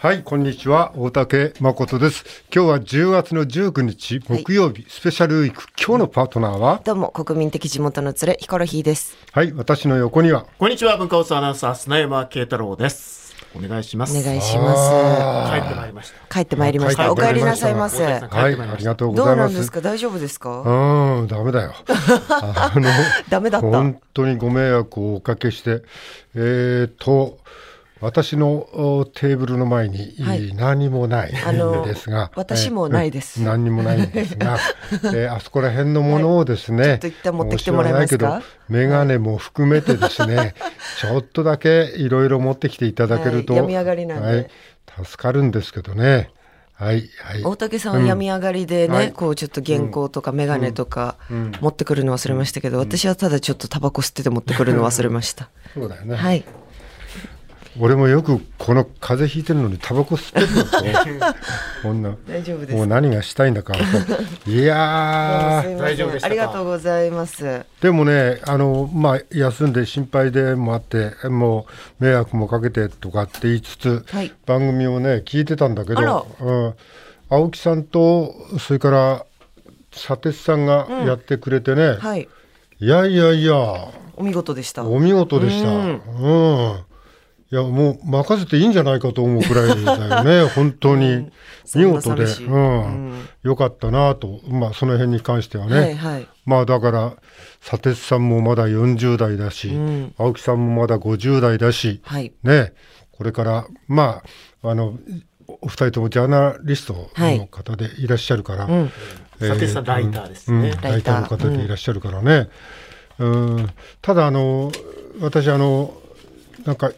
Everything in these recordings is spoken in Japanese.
はい、こんにちは。大竹誠です。今日は10月の19日木曜日、スペシャルウィーク。今日のパートナーは、どうも、国民的地元の連れ、ヒコロヒーです。はい、私の横には、こんにちは、文化放送アナウンサー、砂山慶太郎です。お願いします。お願いしま帰ってまいりました。す。帰ってまいりました。お帰りなさいませ。はい、ありがとうごどざいます。うなんですか？大丈夫ですか？うん、ダメだよ。あの、ダメだった。本当にご迷惑をおかけして、えーと、私のおテーブルの前に、はい。何もないんですが、私もないです。えー何にもないんですが、えーあそこら辺のものをですね、ちょっと一旦持ってきてもらえますか？申し訳ないけど、メガネも含めてですね、ちょっとだけいろいろ持ってきていただけると、はい。上がりなんで。はい。助かるんですけどね。はい、はい。大竹さんは病み上がりでね、はい。こうちょっと原稿とかメガネとか持ってくるの忘れましたけど、私はただちょっとタバコ吸ってて持ってくるの忘れました。そうだよね。はい。俺もよくこの風邪ひいてるのにタバコ吸ってるのとこんな大丈夫です。もう何がしたいんだか。いや。大丈夫でしたか？ありがとうございます。でもねあのまあ休んで心配でもあってもう迷惑もかけてとかって言いつつ、はい。番組をね聞いてたんだけど、うん、青木さんとそれから佐哲さんがやってくれてね、はい。いやいやいや。お見事でした。お見事でした。うん。いや、もう任せていいんじゃないかと思うくらいだよね、本当に。見事で、うん。よかったなと、まあ、その辺に関してはね。はいはい。まあ、だから、佐哲さんもまだ40代だし、ん青木さんもまだ50代だし、はい。ね、これから、まあ、あの、お二人ともジャーナリストの方でいらっしゃるから、ん佐哲さんライターですうんね。ライターの方でいらっしゃるからね。うん、ただあの私あのなんか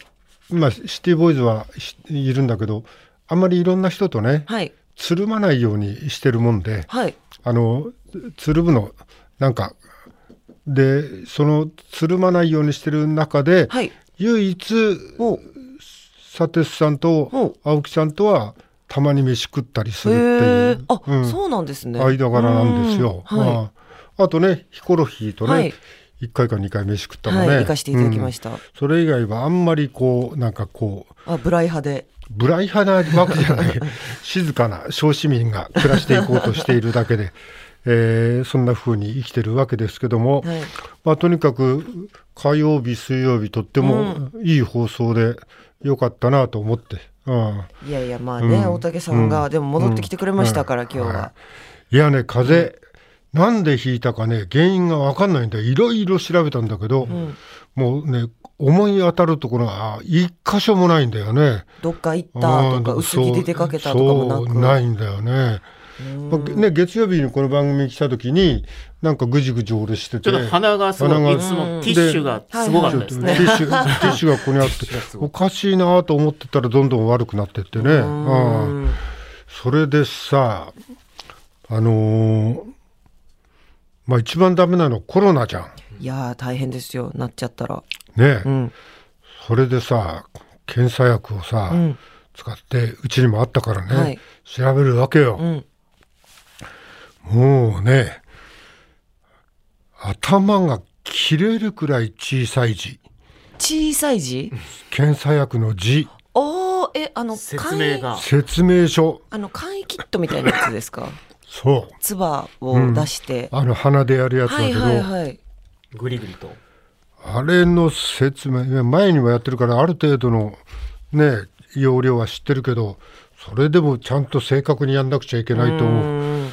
今シティボーイズはしいるんだけどあんまりいろんな人とねはい。つるまないようにしてるもんではい。あのつるむのなんかでそのつるまないようにしてる中で、はい。唯一お佐哲さんとほ青木さんとはたまに飯食ったりするってへいうえ。あ、うんそうなんですね。間柄なんですよ。うんはい。まあ、あとねヒコロヒーとね、はい1回か2回飯食ったのね、はい、行かせていただきました。うん。それ以外はあんまりこうなんかこうあ、ブライ派で。ブライ派なわけじゃない。静かな小市民が暮らしていこうとしているだけで、えーそんな風に生きてるわけですけども、はい。まあ、とにかく火曜日水曜日とってもいい放送でよかったなと思って、うん、いやいや、まあね、うん。大竹さんが、でも戻ってきてくれましたから、今日は。い。やね風邪、なんでひいたかね原因が分かんないんだよいろいろ調べたんだけど、もうね思い当たるところは一箇所もないんだよね。どっか行ったとか、うん薄着で出かけたとかもなそうく。ないんだよね。まあね月曜日にこの番組に来た時になんかぐじぐじ俺しててちょっと鼻がすごい、いつもティッシュがすごかったですね。ティッシュ ティッシュがここにあっておかしいなと思ってたらどんどん悪くなってってね。うんそれでさあのーまあ一番ダメなのはコロナじゃん。いやー、大変ですよ、なっちゃったら。ね、うん。それでさ検査薬をさ、ん使ってうちにもあったからね、はい調べるわけよ。うん。もうね、頭が切れるくらい小さい字。小さい字？検査薬の字。おー、え、あの、説明が。説明書。あの、簡易キットみたいなやつですか？そう。唾を出して。あの鼻でやるやつだはいけど、はいはい。ぐりぐりと。あれの説明、前にもやってるからある程度のね、容量は知ってるけど、それでもちゃんと正確にやんなくちゃいけないと思う。うん。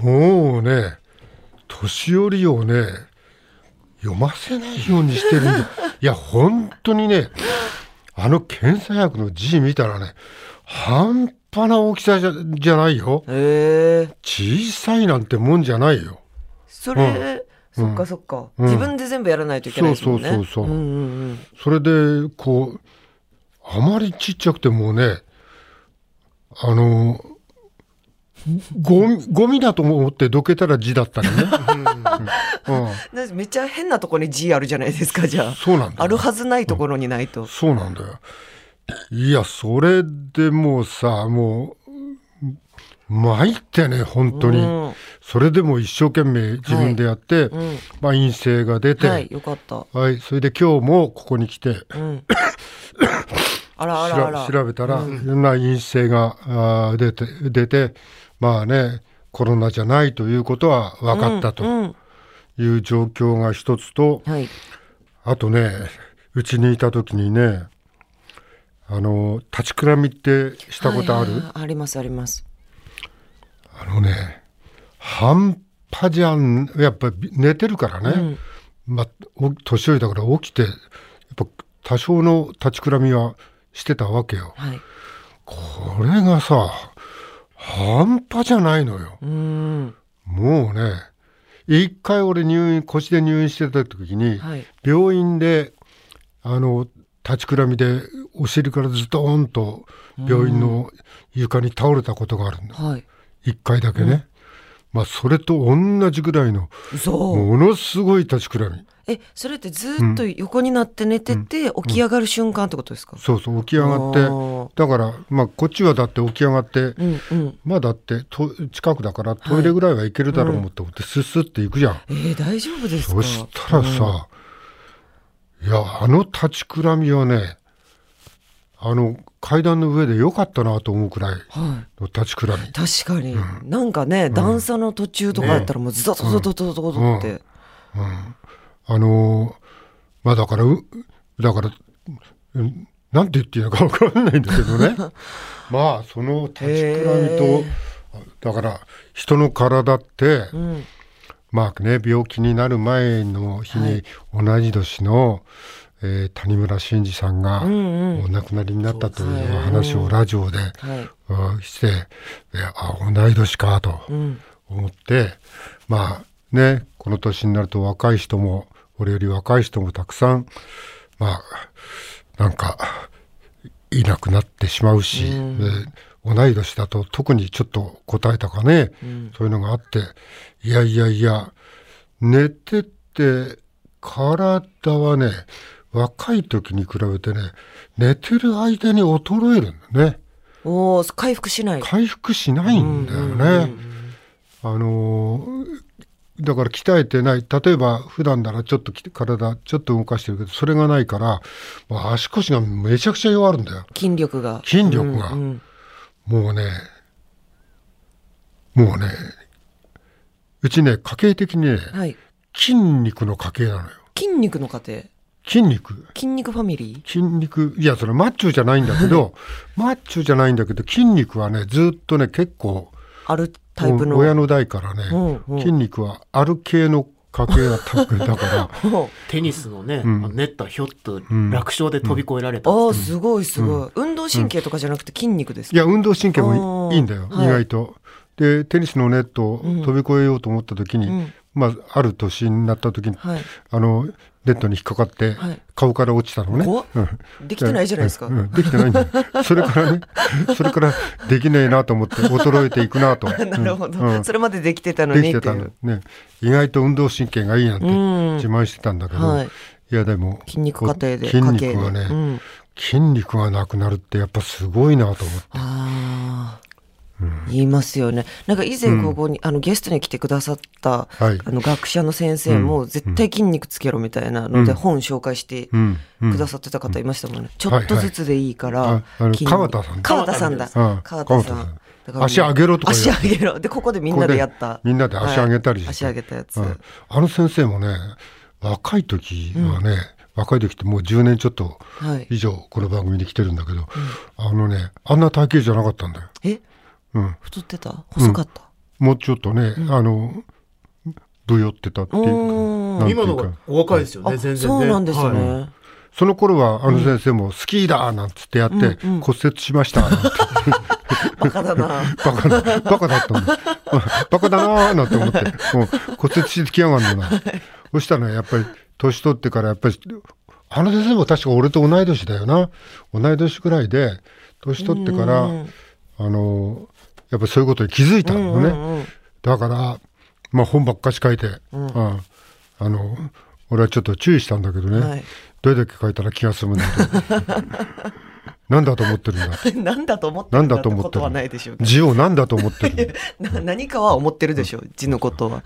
もうね、年寄りをね、読ませないようにしてるんで、いや、本当にね、あの検査薬の字見たらね、半端な大きさじゃじゃないよ。へえ。小さいなんてもんじゃないよ。それ、そっかそっか、自分で全部やらないといけないですもんね。そうそうそうそううんうんうん。それで、こう、あまりちっちゃくてもうね、あの、ゴミゴミだと思ってどけたら字だったりね。うん、なめっちゃ変なとこに G あるじゃないですかじゃあそうなんだよあるはずないところにないと、そうなんだよ。いや、それでもうさ、もう、参ってね、本当に。うん。それでも一生懸命自分でやって、うん。まあ陰性が出て、ははいい、よかった。それで今日もここに来て、うん。あらあしらあら。ら調べたら、いろんな陰性が出て、出て、まあね、コロナじゃないということは分かったという状況が一つと、はい。あとね、うちにいた時にね、あの、立ちくらみってしたことある、はいありますあります。あのね、半端じゃん、やっぱり寝てるからね、まあ、お年寄りだから起きて、やっぱ多少の立ちくらみはしてたわけよ。はい。これがさ、半端じゃないのよ。うん。もうね、一回俺入院、腰で入院してた時に、はい。病院で、あの、立ちくらみでお尻からズドーンと病院の床に倒れたことがあるんだ。はい。一回だけね。まあ、それと同じぐらいの、嘘。ものすごい立ちくらみ。えそれってずっと横になって寝てて、起き上がる瞬間ってことですか、そうそう、起き上がってだから、まあ、こっちはだって起き上がって、うんうん。まあだってと近くだからトイレぐらいは行けるだろう思って思ってスッスッって行くじゃん。えー、大丈夫ですか？そしたらさ、いやあの立ちくらみはねあの階段の上でよかったなと思うくらいはい。の立ちくらみ。確かに、なんかね、段差の途中とかやったらもうズドドドドドドドって、あのーまあだからうだからうんなんて言っていいのか分かんないんだけどね。まあその立ちくらみとだから人の体って、うんまあね、病気になる前の日に同じ年の、えー谷村新司さんがうんうん。お亡くなりになったといそう話をラジオで、はい。うんしてであ同い年かとうん。思って、まあねこの年になると若い人も俺より若い人もたくさんまあなんかいなくなってしまうし、で同い年だと特にちょっと答えたかね、そういうのがあって。いやいやいや寝てて体はね若い時に比べてね寝てる間に衰えるんだね。おー回復しない。回復しないんだよね。あのーだから鍛えてない。例えば普段ならちょっとき体ちょっと動かしてるけどそれがないから、まあ、足腰がめちゃくちゃ弱るんだよ。筋力が。筋力が。うんうんもうねもうねうちね家系的にねはい。筋肉の家系なのよ。筋肉の家庭筋肉。筋肉ファミリー？筋肉。いやそれマッチョじゃないんだけど マッチョじゃないんだけど筋肉はねずっとね結構あるタイプの。親の代からね、うんうん。筋肉はある系の家系がタイプだから。テニスのね、ん。あのネットひょっとん楽勝で飛び越えられたっああつってすごいすごい、運動神経とかじゃなくて筋肉ですか、いや運動神経もいいいんだよ、はい。意外と。でテニスのネットを飛び越えようと思った時に、うん。まあ、ある年になった時に、はい。あのネットに引っかかって、はい。顔から落ちたのね。できてないじゃないですか、うん。うん。できてないんだよ。それからね、それからできねえなと思って衰えていくなと。なるほど、うん。それまでできてたのでにっていう。きてたの。ね。意外と運動神経がいいなんてうん。自慢してたんだけど、はい。い、やでも筋肉家庭で筋肉がね、筋肉がなくなるってやっぱすごいなと思って。言いますよね。なんか以前ここに、あのゲストに来てくださった、はい。あの学者の先生も絶対筋肉つけろみたいなので本紹介してうん。うん。くださってた方いましたもんね、ちょっとずつでいいから、はいはい。川田さん。川田さんだ、うん。川田さん。足上げろとか足上げろ。でここでみんなでやった。みんなで足上げたりはい足上げたやつ、うん。あの先生もね若い時はね、若い時ってもう10年ちょっとはい。以上この番組に来てるんだけど、あのねあんな体型じゃなかったんだよ。え？うん、太ってた？細かった、もうちょっとね、あのぶよってたっていうか今のがお若いですよねあ全然ね。そうなんですね、はい。その頃はあの先生もスキーだなんつってやって骨折しました。なんてバカだな。バカだバカだったん。だ バカだなーなんて思ってもう骨折してきやがんのな。そしたらねやっぱり年取ってからやっぱりあの先生も確か俺と同い年だよな。同い年ぐらいで年取ってからうん。あのやっぱりそういうことに気づいたのね、うんうんだから、まあ、本ばっかし書いて、うん。あの俺はちょっと注意したんだけどね、はい。どれだけ書いたら気が済むんだとなんだと思ってるんだ。なんだと思ってるんだだと思ってことはないでしょう字をなんだと思ってるな何かは思ってるでしょう。字のことは。ね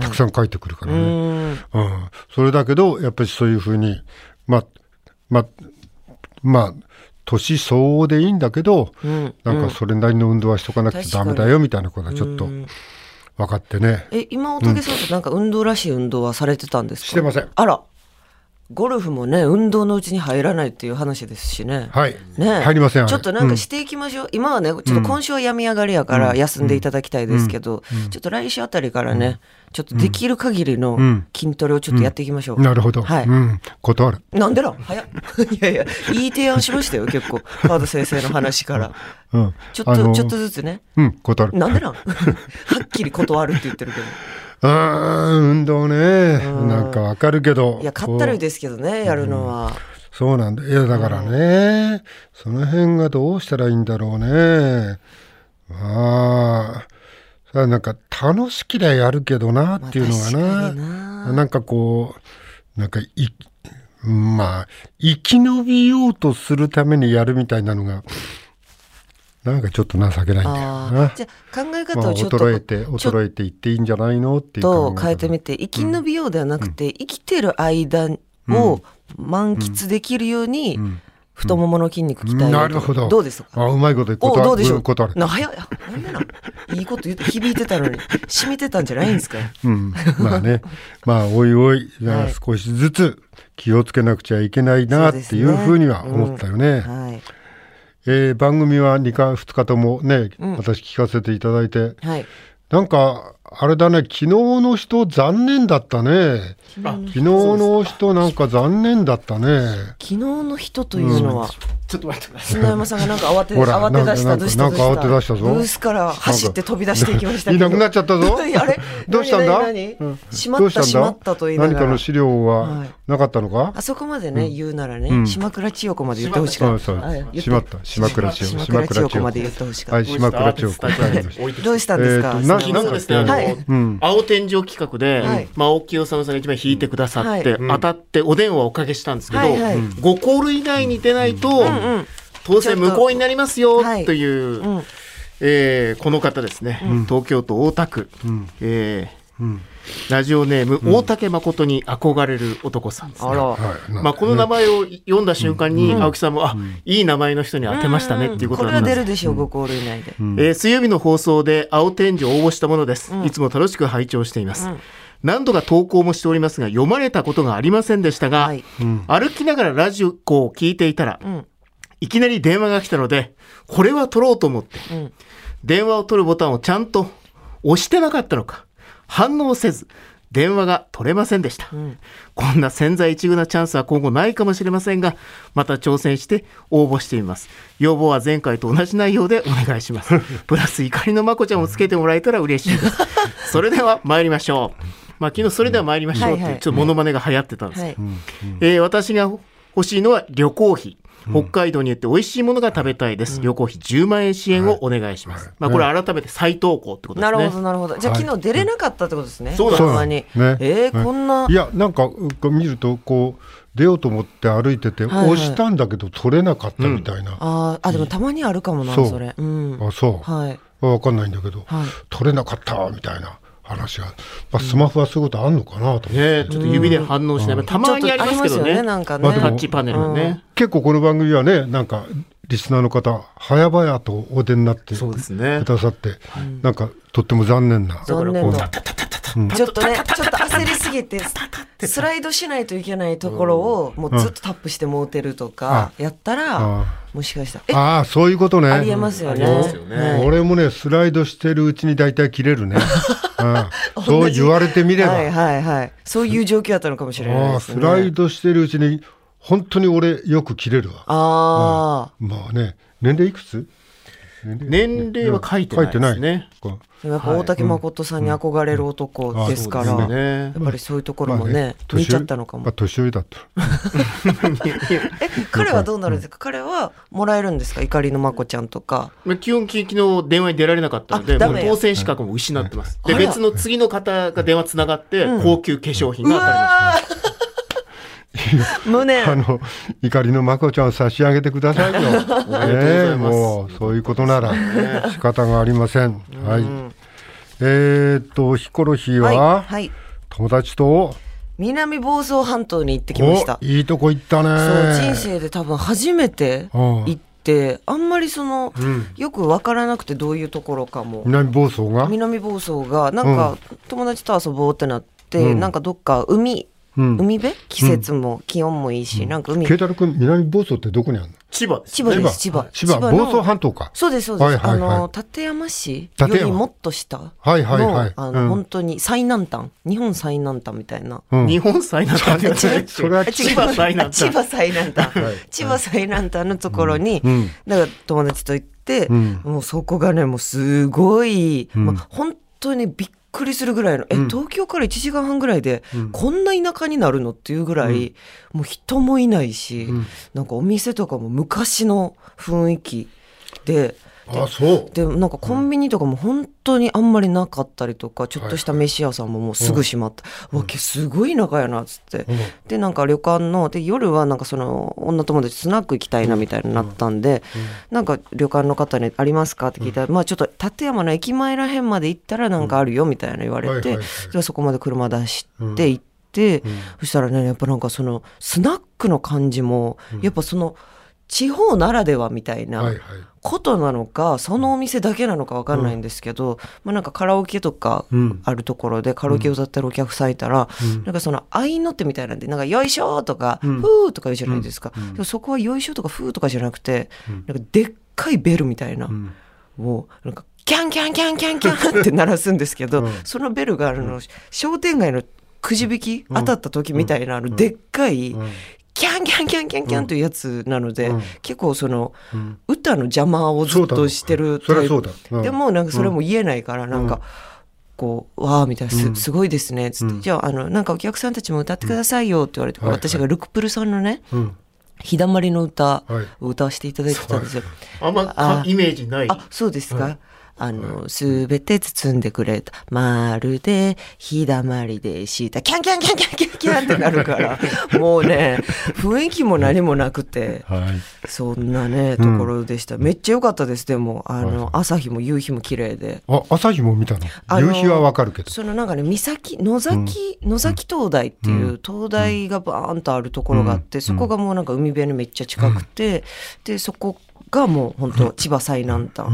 たくさん書いてくるかうらね、ーん。うん、それだけどやっぱりそういうふうにまあまあまあ年相応でいいんだけど、うん。なんかそれなりの運動はしとかなくちゃダメだよみたいなことはちょっとうん。分かってね、え今おたけさんってなんか運動らしい運動はされてたんですか？してません。あらゴルフもね運動のうちに入らないっていう話ですしね。はい、ね。入りませんちょっとなんかしていきましょう、今はねちょっと今週は病み上がりやから休んでいただきたいですけど、ちょっと来週あたりからね、ちょっとできる限りのん。筋トレをちょっとやっていきましょう、なるほど、はい。うん、断る、なんでな？ん早っ。いやいやいい提案しましたよ結構。カード先生の話から。うん、ちょっあのとちょっとずつね。うん。断る。なんでな？ん はっきり断るって言ってるけどあー運動ね。なんかわかるけど。いやかったるいですけどねやるのは、そうなんだ。いやだからね、その辺がどうしたらいいんだろうね。まあさなんか楽しけりゃやるけどなっていうのがな,、まあな。なんかこうなんかいまあ生き延びようとするためにやるみたいなのがなんかちょっと情けないんだよあなー。じゃあ考えまあ、方をちょっと、衰えて衰えていっていいんじゃないのっていう考と変えてみて生き延びようではなくて、生きてる間を満喫できるように、太ももの筋肉鍛えるとなるほど。どうですか？あうまいこと言うことおどうでしょう？断る。な早い。なんでなんいいこと言って響いてたのに。染みてたんじゃないんですか？うん、まあね、まあ、おいおい、はい。少しずつ気をつけなくちゃいけないなっていうふうには思ったよね。はいえー番組は2回、2日ともね、私聞かせていただいて、はい。なんか、あれだね、昨日の人残念だったね。昨日の人。なんか残念だったね。昨日の人というのは、ちょっと待ってください。砂山さんがなんか慌て慌て出したなんかどうしたなんかどうした慌て出したぞ。ブースから走って飛び出していきましたけど。いなくなっちゃったぞ。あれ？どうしたんだ？何何何？うん。しまどうしたんだ？ったしまったと言いなが何からの資料ははい。なかったのか、あそこまでね、言うならね、島倉千代子まで言ってほしかった。そうそう。はい。言ってしまった。島倉千代島倉千代子まで言ってほしかった。はい島倉千代子。どうした？んですか？昨日ですね、あの、青天井企画で、はい。まあ、青木治さんが一番引いてくださって、はい。当たってお電話をおかけしたんですけど、はいはい。5コール以内に出ないと、うん当選無効になりますよ、はい。という、うん。えーこの方ですね、東京都大田区、えーうん。ラジオネーム、大竹誠に憧れる男さんですね。まあ、この名前を読んだ瞬間に、青木さんも、あ、いい名前の人に当てましたねっていうことこれはになったんです。出るでしょう、5コール以内で。えー水曜日の放送で青天井を応募したものです、いつも楽しく拝聴しています、何度か投稿もしておりますが読まれたことがありませんでしたが、はい。歩きながらラジオを聞いていたら、んいきなり電話が来たのでこれは取ろうと思って、ん。電話を取るボタンをちゃんと押してなかったのか反応せず電話が取れませんでした、こんな千載一遇なチャンスは今後ないかもしれませんがまた挑戦して応募してみます。要望は前回と同じ内容でお願いします。プラス怒りのまこちゃんをつけてもらえたら嬉しいです。それでは参りましょう。まあ昨日それでは参りましょうっていうはいはい。ちょっとモノマネが流行ってたんですはい。えー私が欲しいのは旅行費。北海道に行って美味しいものが食べたいです。旅行費10万円支援をお願いします。まあこれ改めて再投稿ってことですね。なるほど、なるほど。じゃあ、昨日出れなかったってことですね。そうなんです電話に。ねえー、こんな。いやなんか見るとこう出ようと思って歩いてて、押したんだけど取れなかったみたいな、あーあ、でもたまにあるかもな、それ。うん。あそう、はい。わかんないんだけど、はい取れなかったみたいな話が、まあ、スマホはそういうことあんのかなとねえちょっと指で反応しない。まあたまにありますけどね。ねなんかね。まあタッチパネルがね。結構この番組はねなんかリスナーの方早々とお出になってそうですね。くださって、なんかとっても残念な。残念だ。ちょっとね、ちょっと焦りすぎて、スライドしないといけないところを、もうずっとタップしてもうてるとか、やったらあ、もしかしたら、え、ああそういうことねありえますよね。俺もねスライドしてるうちに大体切れるね、うんそう言われてみれば、はいはいはい。そういう状況だったのかもしれないああですね。スライドしてるうちに本当に俺よく切れるわあまあね年齢いくつ年齢は書いてないですね。やっぱ大竹誠さんに憧れる男ですから、そうですねやっぱりそういうところもまあね、見ちゃったのかも。まあ、年寄りだと。え、彼はどうなるんですか？彼はもらえるんですか？怒りのまこちゃんとか。まあ基本的の電話に出られなかったので、もう当選資格も失ってます。で、別の次の方が電話つながって、うん高級化粧品うが当たりまわー無念。あの怒りのまこちゃんを差し上げてくださいよ。ねえもうそういうことなら仕方がありません。はい。えーっとヒコロヒーはい。ははい。友達と南房総半島に行ってきましたお。いいとこ行ったそう、ね。人生で多分初めてうん行って、あんまりその、うんよくわからなくてどういうところかも。南房総が？南房総が、なんか、友達と遊ぼうってなって、うんなんかどっか海、うん。海辺？季節も気温もいいし、なんか海、慶太郎君南房総ってどこにあるの？千葉です。千葉です、千葉。千葉。の房総半島か。そうです、そうです。はいはいはい。あの、館山市よりもっと下の、はいはいはい。あの、うん。本当に最南端、日本最南端みたいな。うん。日本最南端ではないですよそれはあ違う。千葉最南端。千葉最南端。はい。千葉最南端のところに、うん。だから友達と行って、うん。もうそこがね、もうすごい、本当にびっくりするぐらいの、え、うん。東京から1時間半ぐらいで、うん。こんな田舎になるのっていうぐらい、もう人もいないし、ん。なんかお店とかも昔の雰囲気で、あそう。でなんかコンビニとかも本当にあんまりなかったりとか、ちょっとした飯屋さんももうすぐ閉まった、わけすごい田舎やなっつって、うん。でなんか旅館ので夜はなんかその女友達スナック行きたいなみたいになったんで、なんか旅館の方に「ありますか?」って聞いたら、まあちょっと立山の駅前らへんまで行ったらなんかあるよみたいな言われて、そこまで車出して行って、そしたらねやっぱなんかそのスナックの感じも、やっぱその地方ならではみたいな。ことなのかそのお店だけなのか分かんないんですけど、まあ、なんかカラオケとかうん。あるところでカラオケ歌ってるお客さんいたら、なんかその合いの手みたいなんでなんか「よいしょ」とか「ん。ふー」とか言うじゃないですか、でもそこは「よいしょ」とか「ふー」とかじゃなくて、なんかでっかいベルみたいな、もうなんかキャンキャンキャンキャンキャンって鳴らすんですけど、そのベルがあの、商店街のくじ引き当たった時みたいなあのでっかい、キャンキャンキャンキャンキャンというやつなので、結構その、歌の邪魔をずっとしてるそうだろうそりゃそうだ。うん。でもなんかそれも言えないからなんか、こう「わあ」みたいなす「すごいですね」つって、じゃああのなんかお客さんたちも歌ってくださいよ」って言われて、はい。はい。私がルクプルさんのねうん。「日だまりの歌はい」を歌わせていただいてたんですよ。あんまイメージない。あ、そうですか。あの、すべて包んでくれた。まるで、日だまりでした。キャンキャンキャンキャンキャンキャンってなるから、もうね、雰囲気も何もなくて、はい。そんなね、ところでした。めっちゃ良かったです。でも、あの、朝日も夕日も綺麗で。あ朝日も見たの？夕日はわかるけど。そのなんかね、岬、野崎、野崎灯台っていう灯台がバーンとあるところがあって、そこがもうなんか海辺にめっちゃ近くて、で、そこがもう本当千葉最南端。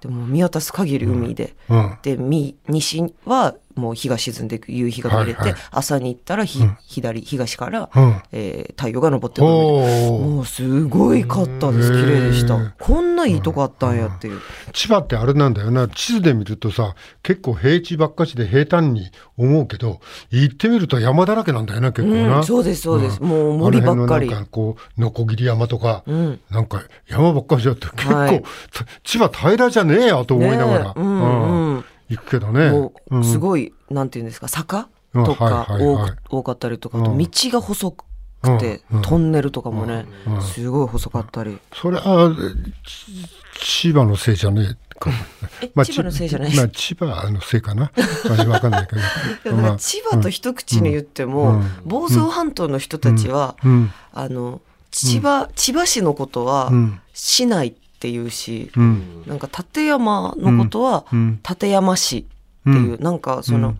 でも見渡す限り海で。うん。で、み西はもう日が沈んでいく、夕日が見れて、はいはい。朝に行ったらひ、左、東から、うん。えー太陽が昇ってくる。もうすごいかったです。綺麗でした。こんないいとこあったんやっていう。千葉ってあれなんだよな。地図で見るとさ結構平地ばっかしで平坦に思うけど行ってみると山だらけなんだよな結構な、うん、そうです、そうです。もう森ばっかり。あの辺の。なんかこうノコギリ山とか、ん。なんか山ばっかりじゃって結構、はい。た千葉平らじゃねえやと思いながら、ねえ。うん。うん行くけどね。もうん。うすごい、なんていうんですか坂うん。とか多多かったりとか道が細くて、うん。うん。トンネルとかもね、うん。すごい細かったり、それはち千葉のせいじゃねえか。え千葉のせいじゃない？まあ、千葉のせいかな。まあわかんないけど。千葉と一口に言っても、うん。房総半島の人たちは、うん。あの千葉、千葉市のことはうん。市内っていうし、うん。なんか立山のことはうん。立山市っていう、なんかその、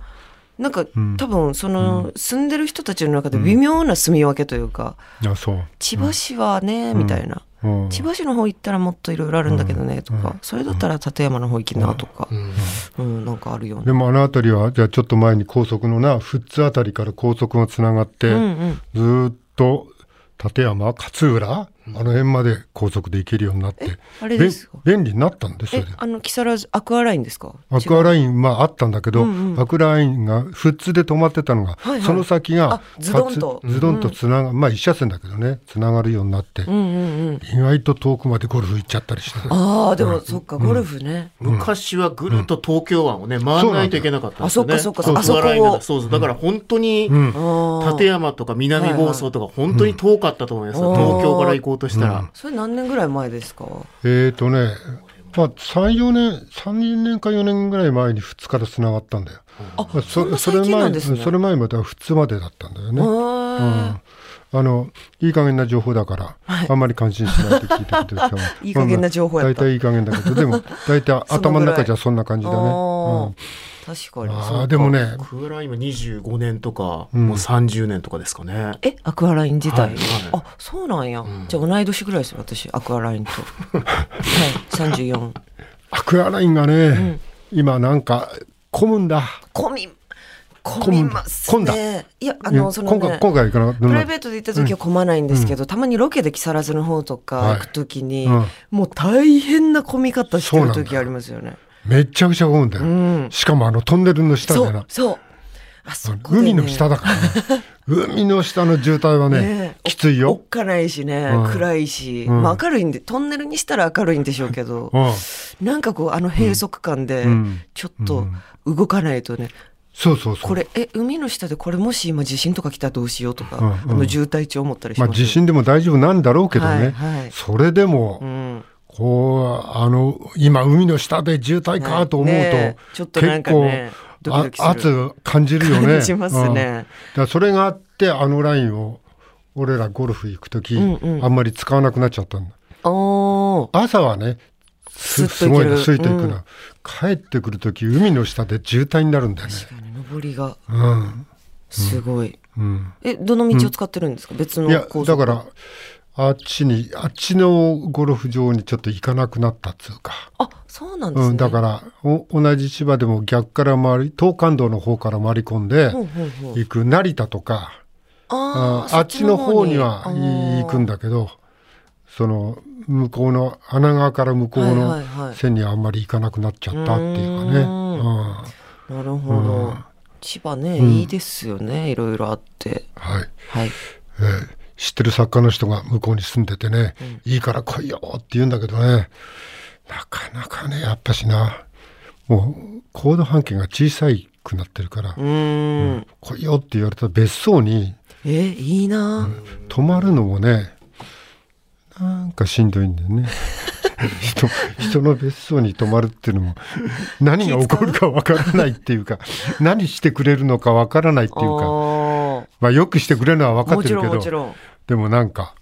なんかん。多分その住んでる人たちの中で微妙な住み分けというか、あそう。千葉市はね、みたいな。うん。千葉市の方行ったらもっといろいろあるんだけどねとか、それだったら立山の方行きなとか、うん。なんかあるよね。でもあの辺りはじゃあちょっと前に高速のな富津あたりから高速がつながって、うんうん。ずーっと立山勝浦、あの辺まで高速で行けるようになってあれですか？便利になったんですよえあの木更津アクアラインですか？アクアラインまああったんだけど、うんうん。アクアラインが富津で止まってたのが、はいはい。その先があズドンと。ズドンとつなが、まあ一車線だけどねつながるようになって、うんうんうん。意外と遠くまでゴルフ行っちゃったりしてああでもそっかゴルフね、昔はぐるっと東京湾をね、回らないといけなかったんですよね。あそっかそっかアクアラインあそうそう。だから本当に、立山とか南房総とか本当に遠かったと思いますよ、うん。東京から行こうとしたら。それ何年ぐらい前ですか？えーとねまあ34年3年か4年ぐらい前に2日でつながったんだよ。あまあそんな最近なんですね。それ前までは普通までだったんだよね、ああのいい加減な情報だから、あんまり感心しないで聞いてくれてる人は。いい加減な情報やった。大体いい加減だけどでも大体 頭の中じゃそんな感じだね、あうん。ー確かに。あーでもね。アクアラインは25年とか、うん。もう30年とかですかね。えアクアライン自体、はい。はいあそうなんや、じゃあ同い年ぐらいですよ私。アクアラインと。はい。34アクアラインがね、今なんか混むんだ。混み混みます混んだ。ねいやあのそのね今回今回行かなかったプライベートで行った時は混まないんですけど、たまにロケで木更津の方とか行く時に、はいうん。もう大変な混み方してる時ありますよね。めちゃくちゃ混むんだよ、うん、しかもあのトンネルの下そでな。うそう。あそね、海の下だからね。海の下の渋滞はねねえ。きついおおよっかないしね、うん。暗いし、うん。まあ、明るいんでトンネルにしたら明るいんでしょうけど、うん。なんかこうあの閉塞感でうん。ちょっと動かないとね、そうそうそう。これえ海の下でこれもし今地震とか来たらどうしようとか、うんうん。あの渋滞中思ったりしますまあ地震でも大丈夫なんだろうけどね、はいはい。それでも、うんこうあの今海の下で渋滞かと思うと、ねえちょっとなんかねドキドキ圧感じるよね。感じますね。うん。だそれがあってあのラインを俺らゴルフ行く時、うんうん。あんまり使わなくなっちゃったんだ。朝はねすすごいねスイと行くうん。な、帰ってくる時海の下で渋滞になるんだよね。確かに上りが。うん。すごい、うん。えどの道を使ってるんですか、別のいやだからあっちにあっちのゴルフ場にちょっと行かなくなったっつうか。あそうなんですね、うん、だからお同じ千葉でも逆から回り東関道の方から回り込んで行く成田とか。あーああっちの方には行くんだけどその向こうの穴川から向こうはいの線にはあんまり行かなくなっちゃったっていうかね。うーん。なるほど、うん。千葉ね、うん。いいですよね。いろいろあって。はい。はい。えー知ってる作家の人が向こうに住んでてね、いいから来いよって言うんだけどねなかなかねやっぱしなもう行動半径が小さいくなってるから、うーん。来いよって言われた別荘にえいいな、泊まるのもねなんかしんどいんだよね。人人の別荘に泊まるっていうのも何が起こるかわからないっていうか何してくれるのかわからないっていうか。あまあよくしてくれるのは分かってるけどでもなんか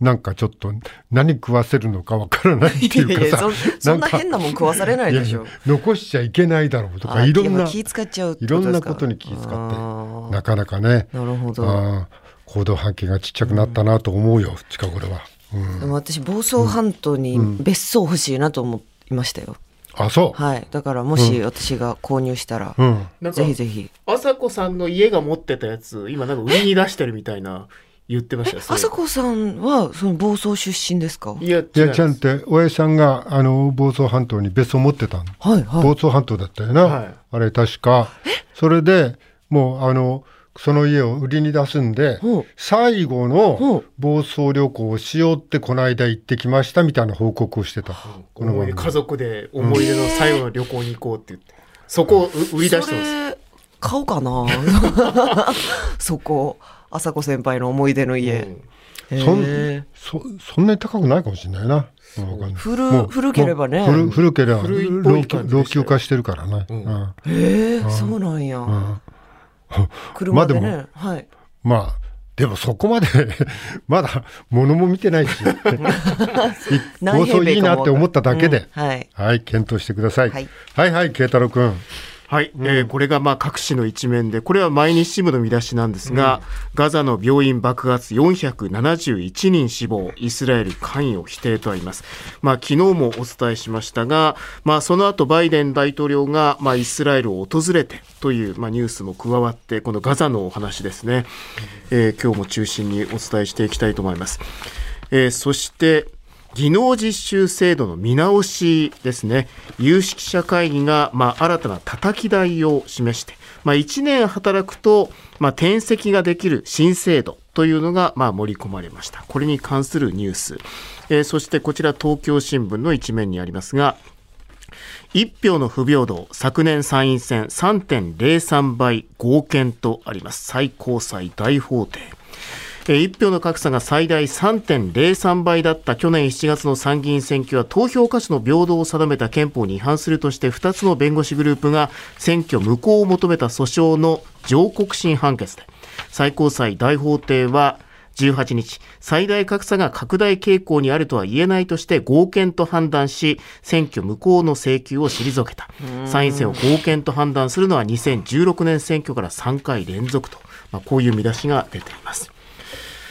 なんかちょっと何食わせるのかわからないっていうかさそそんな変なもん食わされないでしょ。残しちゃいけないだろうとかいろんな気使っちゃういろんなことに気遣ってなかなかね。なるほど。行動半径がちっちゃくなったなと思うよ近頃は。うん。でも私房総半島に別荘欲しいなと思いましたよ、あそう、はい。だからもし私が購入したら、ぜひぜひ。朝子さんの家が持ってたやつ今なんか売りに出してるみたいな言ってました朝子さんはその房総出身ですか？いや違いやちゃんって親父さんがあの房総半島に別荘持ってたの、はいはい。房総半島だったよな、はい。あれ確か。それでもうあのその家を売りに出すんで、最後ほのう。房総旅行をしようってこの間行ってきましたみたいな報告をしてた、この家族で思い出の最後の旅行に行こうって言って、そこをう売り出してます。それ買おうかな。そこ朝子先輩の思い出の家、うん。へそんえそそんなに高くないかもしれないな、う。んわかんない。古もう古ければね。古古ければ老朽老朽化してるからね、うん。うん。へえそうなんや、うん 車でね、まあではい。まあでもそこまで まだ物も見てないし。放送いいなって思っただけで、うんはい。はい検討してください、はい。はいはい慶太郎君はい、えーこれがまあ各紙の一面でこれは毎日新聞の見出しなんですが、ガザの病院爆発471人死亡イスラエル関与否定とあります、まあ、昨日もお伝えしましたが、まあ、その後バイデン大統領がまあイスラエルを訪れてというまあニュースも加わってこのガザのお話ですね、えー今日も中心にお伝えしていきたいと思います。えー、そして技能実習制度の見直しですね有識者会議が、まあ、新たな叩き台を示して、まあ、1年働くと、まあ、転籍ができる新制度というのが、まあ、盛り込まれましたこれに関するニュース、えー、そしてこちら東京新聞の一面にありますが一票の不平等、昨年参院選3.03倍合憲とあります。最高裁大法廷。一票の格差が最大3.03倍だった去年7月の参議院選挙は投票価値の平等を定めた憲法に違反するとして2つの弁護士グループが選挙無効を求めた訴訟の上告審判決で最高裁大法廷は18日、最大格差が拡大傾向にあるとは言えないとして合憲と判断し、選挙無効の請求を退けた。参院選を合憲と判断するのは2016年選挙から3回連続と、まあ、こういう見出しが出ています。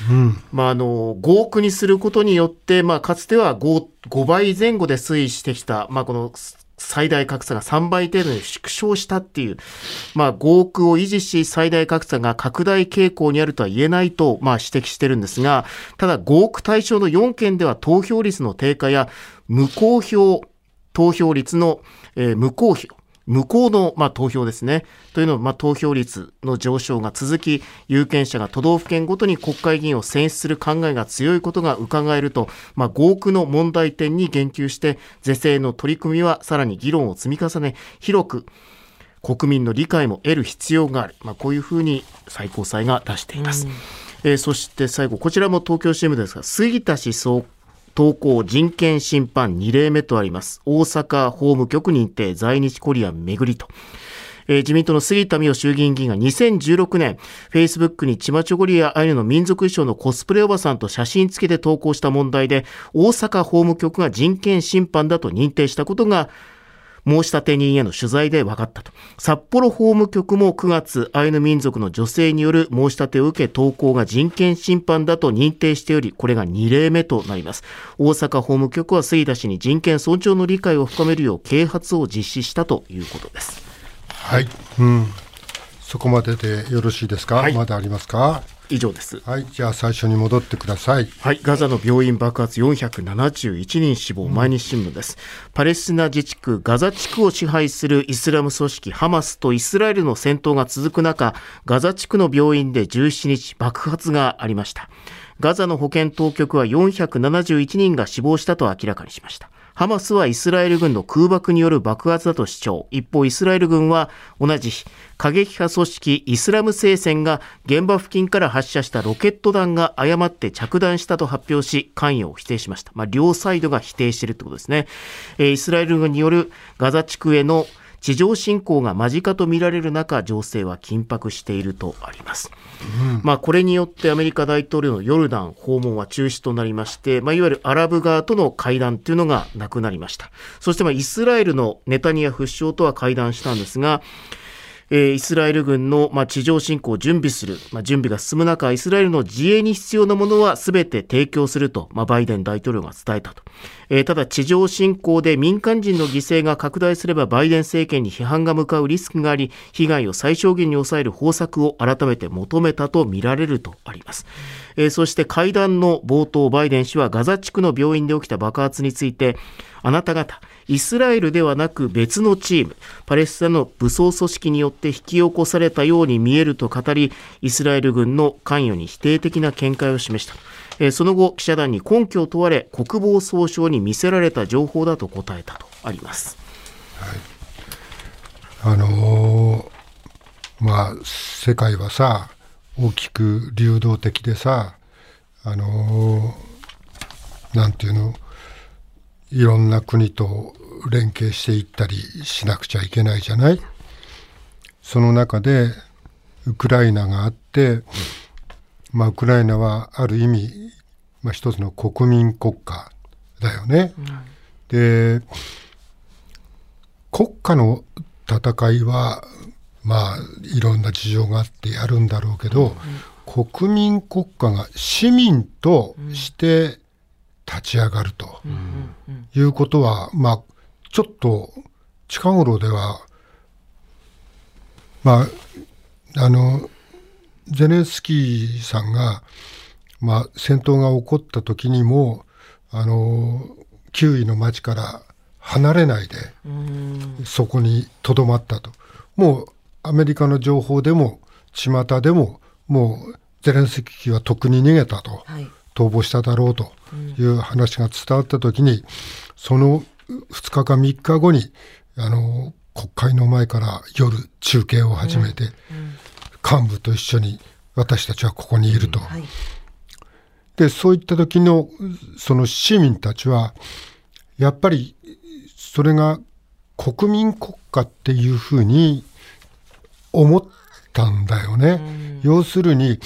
うん、まあ、あの合区にすることによって、まあ、かつては 5, 5倍前後で推移してきた、まあ、この最大格差が3倍程度に縮小したっていう、まあ、合区を維持し、最大格差が拡大傾向にあるとは言えないと、まあ、指摘してるんですが、ただ合区対象の4県では投票率の低下や無効票投票率の、えー、無効票無効の、まあ、投票ですね。というのは、まあ、投票率の上昇が続き、有権者が都道府県ごとに国会議員を選出する考えが強いことが伺えると、まあ、合区の問題点に言及して、是正の取り組みはさらに議論を積み重ね、広く国民の理解も得る必要がある。まあ、こういうふうに最高裁が出しています。えー、そして最後、こちらも東京 CM ですが、杉田氏総投稿人権侵犯2例目とあります。大阪法務局認定在日コリアン巡りと。えー、自民党の杉田水脈衆議院議員が2016年、フェイスブックにチマチョゴリアアイヌの民族衣装のコスプレおばさんと写真付けて投稿した問題で、大阪法務局が人権侵犯だと認定したことが、申立人への取材で分かったと。札幌法務局も9月、アイヌ民族の女性による申し立てを受け、投稿が人権侵犯だと認定しており、これが2例目となります。大阪法務局は杉田氏に人権尊重の理解を深めるよう啓発を実施したということです。はい。うん。そこまででよろしいですか、はい、まだありますか？以上です。はい、じゃあ最初に戻ってください。はい、ガザの病院爆発471人死亡、毎日新聞です。パレスチナ自治区ガザ地区を支配するイスラム組織ハマスとイスラエルの戦闘が続く中、ガザ地区の病院で17日爆発がありました。ガザの保健当局は471人が死亡したと明らかにしました。ハマスはイスラエル軍の空爆による爆発だと主張。一方、イスラエル軍は同じ日、過激派組織イスラム聖戦が現場付近から発射したロケット弾が誤って着弾したと発表し、関与を否定しました。まあ、両サイドが否定しているということですね。え、イスラエル軍によるガザ地区への地上侵攻が間近とみられる中、情勢は緊迫しているとあります。うん、まあ、これによってアメリカ大統領のヨルダン訪問は中止となりまして、まあ、いわゆるアラブ側との会談というのがなくなりました。そしてまあイスラエルのネタニヤフ首相とは会談したんですが、えー、イスラエル軍の、まあ、地上侵攻を準備する、まあ、準備が進む中、イスラエルの自衛に必要なものは全て提供すると、まあ、バイデン大統領が伝えたと。えー、ただ、地上侵攻で民間人の犠牲が拡大すれば、バイデン政権に批判が向かうリスクがあり、被害を最小限に抑える方策を改めて求めたとみられるとあります。えー、そして会談の冒頭、バイデン氏はガザ地区の病院で起きた爆発について、あなた方、イスラエルではなく別のチーム、パレスチナの武装組織によって引き起こされたように見えると語り、イスラエル軍の関与に否定的な見解を示した。えその後、記者団に根拠を問われ、国防総省に見せられた情報だと答えたとあります。はい、あのー、まあ、世界はさ、大きく流動的でさ、あのー、なんていうの、いろんな国と連携していったりしなくちゃいけないじゃない？その中でウクライナがあって、まあ、ウクライナはある意味、まあ、一つの国民国家だよね。うん、で国家の戦いはまあいろんな事情があってやるんだろうけど、うん、国民国家が市民として立ち上がるということは、まあ、ちょっと近頃では、まあ、あの、ゼレンスキーさんが、まあ、戦闘が起こった時にもあのキウイの町から離れないでそこにとどまったと。もうアメリカの情報でも巷でももうゼレンスキーはとっくに逃げたと、はい、逃亡しただろうという話が伝わった時に、その2日か3日後にあの国会の前から夜中継を始めて、幹部と一緒に私たちはここにいると。はい、でそういった時のその市民たちはやっぱりそれが国民国家っていうふうに思ったんだよね。要するに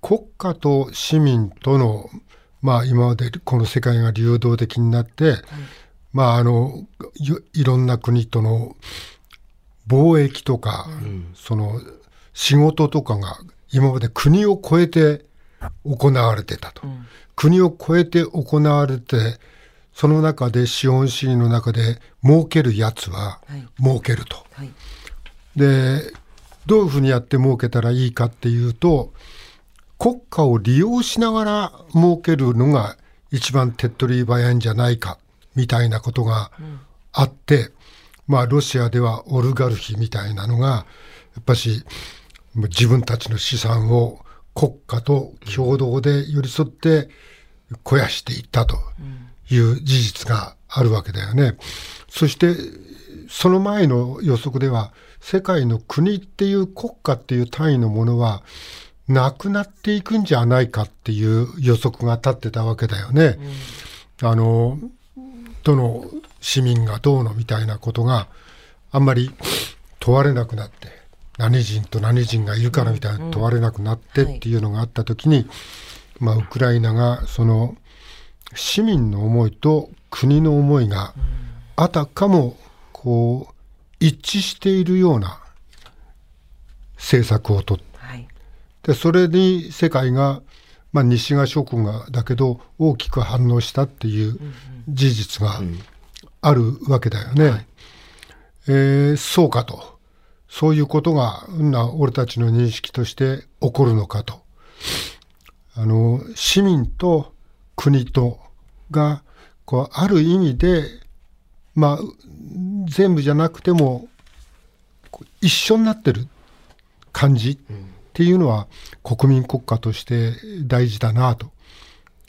国家と市民とのまあ今までこの世界が流動的になって、まああのいろんな国との貿易とか、うん、その仕事とかが今まで国を越えて行われてたと、うん、国を越えて行われてその中で資本主義の中で儲けるやつは儲けると。はい。はい、でどういうふうにやって儲けたらいいかっていうと国家を利用しながら儲けるのが一番手っ取り早いんじゃないかみたいなことがあって、うん、まあロシアではオルガルヒみたいなのがやっぱし自分たちの資産を国家と共同で寄り添って肥やしていったという事実があるわけだよね。そしてその前の予測では世界の国っていう国家っていう単位のものはなくなっていくんじゃないかっていう予測が立ってたわけだよね。うん、あのどの市民がどうのみたいなことがあんまり問われなくなって何人と何人がいるからみたいな問われなくなってっていうのがあった時に、まあ、ウクライナがその市民の思いと国の思いがあたかもこう一致しているような政策をと。ってでそれに世界が、まあ、西側諸国がだけど大きく反応したっていう事実があるわけだよね。はい、えー、そうかとそういうことがな俺たちの認識として起こるのかと。あの市民と国とがこうある意味でまあ全部じゃなくても一緒になってる感じ、うんっていうのは国民国家として大事だなと。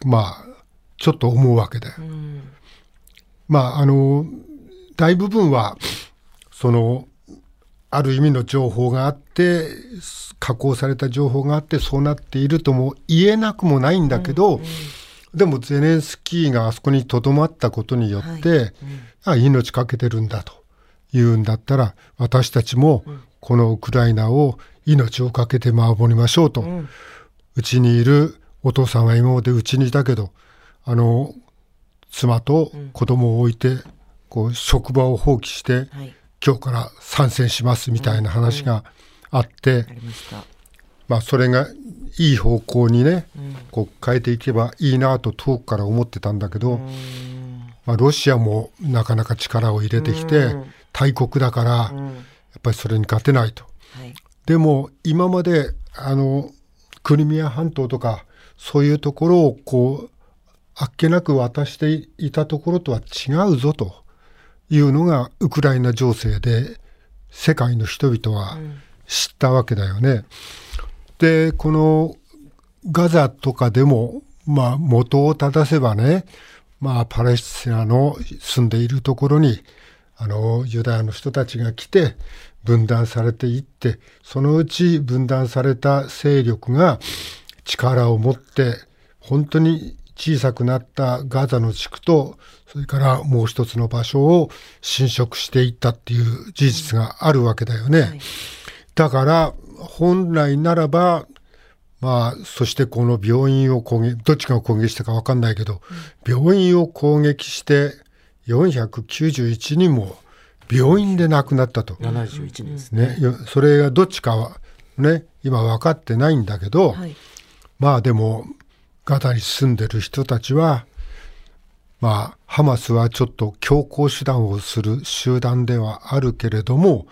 まあちょっと思うわけで、うん、まああの大部分はそのある意味の情報があって加工された情報があってそうなっているとも言えなくもないんだけど、うんうん、でもゼレンスキーがあそこにとどまったことによって、はい。うん、あ命かけてるんだというんだったら私たちもこのウクライナを命を懸けて守りましょうと、うち、にいるお父さんは今までうちにいたけどあの妻と子供を置いて、こう職場を放棄して、はい、今日から参戦しますみたいな話があって、まあそれがいい方向にね、こう変えていけばいいなと遠くから思ってたんだけど、まあ、ロシアもなかなか力を入れてきて、大国だから、やっぱりそれに勝てないと。はい。でも今まであのクリミア半島とかそういうところをこうあっけなく渡していたところとは違うぞというのがウクライナ情勢で世界の人々は知ったわけだよね。うん、でこのガザとかでもまあ元を正せばねまあパレスチナの住んでいるところにあのユダヤの人たちが来て分断されていってそのうち分断された勢力が力を持って本当に小さくなったガザの地区とそれからもう一つの場所を侵食していったっていう事実があるわけだよね。はい、だから本来ならばまあそしてこの病院を攻撃どっちが攻撃したか分かんないけど、うん、病院を攻撃して491人も病院で亡くなったと。71人ですね。それがどっちかはね、今分かってないんだけど、はい、まあでも、ガザに住んでる人たちは、まあ、ハマスはちょっと強硬手段をする集団ではあるけれども、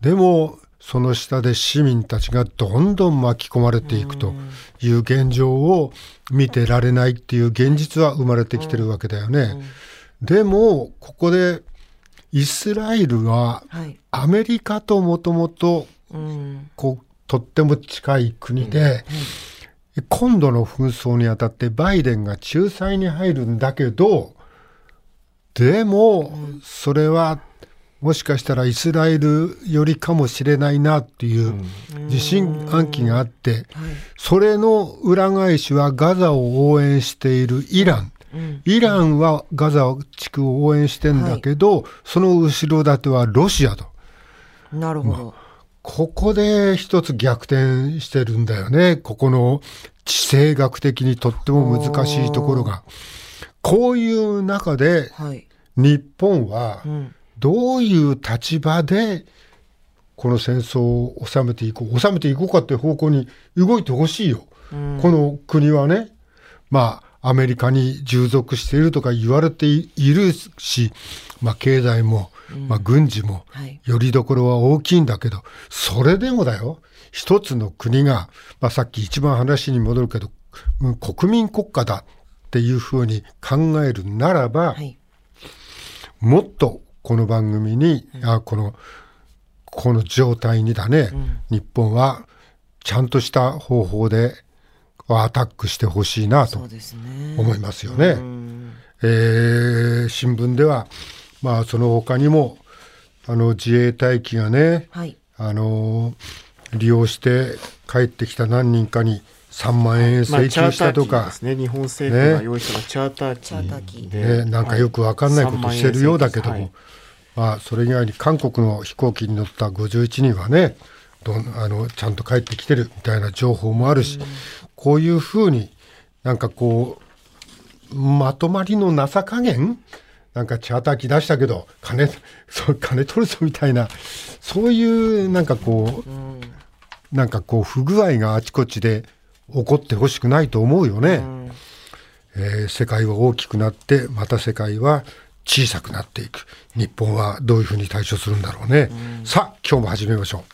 でも、その下で市民たちがどんどん巻き込まれていくという現状を見てられないっていう現実は生まれてきてるわけだよね。でもここでイスラエルはアメリカともともとこうとっても近い国で、今度の紛争にあたってバイデンが仲裁に入るんだけどでもそれはもしかしたらイスラエルよりかもしれないなっていう自信暗記があって、それの裏返しはガザを応援しているイラン。イランはガザ地区を応援してんだけど、その後ろ盾はロシアと。なるほど。まあ、ここで一つ逆転してるんだよね。ここの地政学的にとっても難しいところが。こういう中で、日本は、うん。どういう立場でこの戦争を収めていこう収めていこうかっていう方向に動いてほしいよ、うん、この国はね。まあアメリカに従属しているとか言われているし、まあ、経済も、まあ、軍事もよりどころは大きいんだけど、それでもだよ。一つの国が、まあ、さっき一番話に戻るけど、うん、国民国家だっていうふうに考えるならば、はい、もっとこの番組に、うん、あこのこの状態にだね、うん、日本はちゃんとした方法でアタックしてほしいなと思いますよね。ねえー、新聞では、まあ、その他にもあの自衛隊機がね、はい、あの利用して帰ってきた何人かに3万円請求したとか、まあ、ね、日本政府が用意したチャーター機で、ね、なんかよく分かんないことしてるようだけども、はい、まあ、それ以外に韓国の飛行機に乗った51人はねどあのちゃんと帰ってきてるみたいな情報もあるし、うん、こういうふうになんかこうまとまりのなさ加減なんかチャーター機出したけど金そう 金取るぞみたいなそういうなんかこう、うん、なんかこう不具合があちこちで起こってほしくないと思うよね、うん、えー、世界は大きくなってまた世界は小さくなっていく。日本はどういうふうに対処するんだろうね、うん、さあ今日も始めましょう